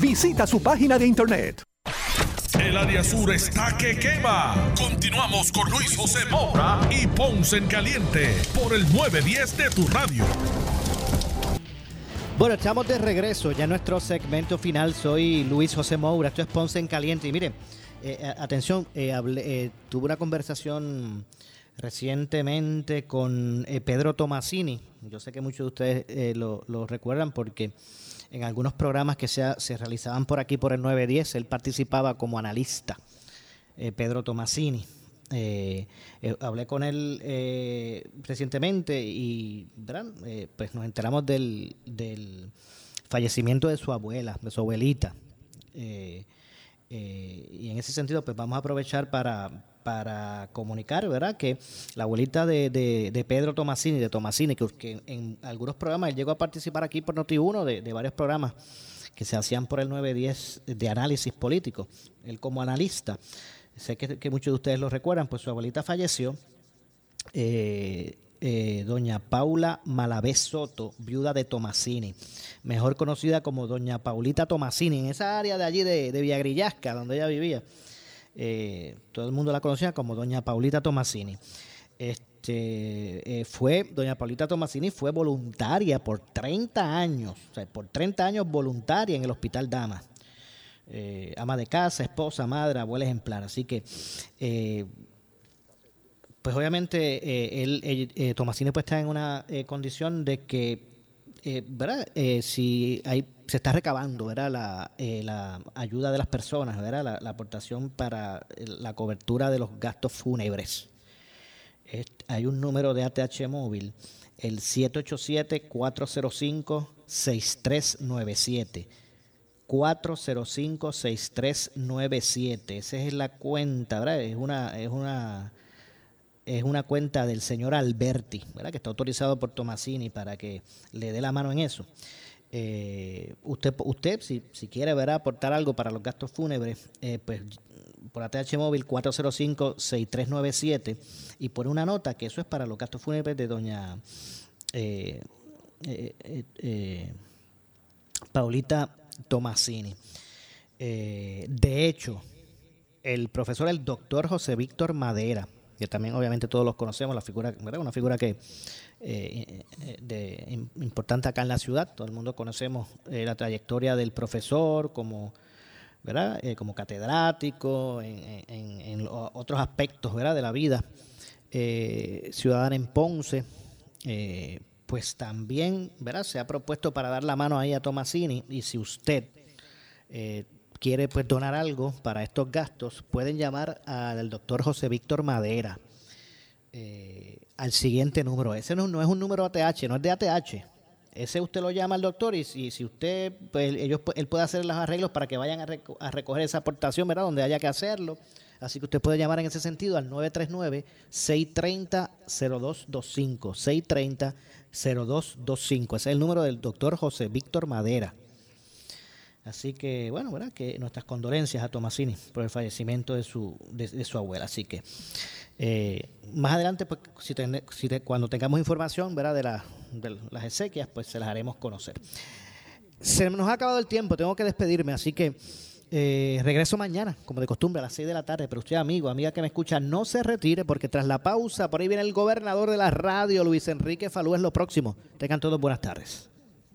Visita su página de internet. El área sur está que quema. Continuamos con Luis José Moura y Ponce en Caliente por el 910 de tu radio. Bueno, estamos de regreso ya en nuestro segmento final. Soy Luis José Moura, esto es Ponce en Caliente. Y miren, eh, atención, eh, hablé, eh, tuve una conversación recientemente con eh, Pedro Tomasini. Yo sé que muchos de ustedes eh, lo, lo recuerdan porque en algunos programas que se, se, realizaban por aquí por el 910, él participaba como analista, eh, Pedro Tomasini. Eh, eh, hablé con él recientemente y pues nos enteramos del, del, fallecimiento de su abuela, de su abuelita. y en ese sentido, pues vamos a aprovechar para, para comunicar, ¿verdad? Que la abuelita de, de, Pedro Tomasini, de Tomasini, que, en algunos programas él llegó a participar aquí por Noti1 de, de, varios programas que se hacían por el 910 de análisis político, él como analista. Sé que, que muchos de ustedes lo recuerdan, pues su abuelita falleció. Eh, eh, doña Paula Malavé Soto, viuda de Tomasini, mejor conocida como doña Paulita Tomasini, en esa área de allí de, de Villagrillasca, donde ella vivía. Eh, todo el mundo la conocía como doña Paulita Tomasini. Este, eh, fue, doña Paulita Tomasini fue voluntaria por 30 años, o sea, por 30 años voluntaria en el Hospital Damas. Eh, ama de casa, esposa, madre, abuela ejemplar. Así que, eh, pues obviamente, él Tomasini pues está en una condición de que, ¿verdad? si hay se está recabando ¿verdad? La, eh, la ayuda de las personas, ¿verdad? La, aportación para la cobertura de los gastos fúnebres. Es, hay un número de ATH móvil, el 787-405-6397. 405-6397. Esa es la cuenta, ¿verdad? Es una, es una, es una cuenta del señor Alberti, ¿verdad? Que está autorizado por Tomasini para que le dé la mano en eso. Eh, usted, usted si, si, quiere aportar algo para los gastos fúnebres, eh, pues por ATH móvil 405-6397 y pone una nota que eso es para los gastos fúnebres de doña eh, Paulita Tomasini. de hecho, el profesor, el doctor José Víctor Madera, que también obviamente todos los conocemos, la figura, una figura que eh, de, importante acá en la ciudad. Todo el mundo conocemos eh, la trayectoria del profesor como, ¿verdad? Eh, como catedrático, en, otros aspectos ¿verdad? de la vida ciudadana en Ponce. pues también ¿verdad? se ha propuesto para dar la mano ahí a Tomasini y si usted quiere pues donar algo para estos gastos, pueden llamar al doctor José Víctor Madera. Eh, al siguiente número. Ese no, es un número ATH, no es de ATH. Ese usted lo llama al doctor y si, si usted, pues ellos, él puede hacer los arreglos para que vayan a, a recoger esa aportación, ¿verdad? Donde haya que hacerlo. Así que usted puede llamar en ese sentido al 939-630-0225. 630-0225. Ese es el número del doctor José Víctor Madera. Así que, bueno, ¿verdad? Que nuestras condolencias a Tomasini por el fallecimiento de su, de, su abuela. Así que, eh, más adelante, pues, si, cuando tengamos información, ¿verdad? De, de las exequias, pues se las haremos conocer. Se nos ha acabado el tiempo, tengo que despedirme, así que eh, regreso mañana, como de costumbre, a las 6 de la tarde. Pero usted, amigo, amiga que me escucha, no se retire porque tras la pausa, por ahí viene el gobernador de la radio, Luis Enrique Falú, es lo próximo. Tengan todos buenas tardes.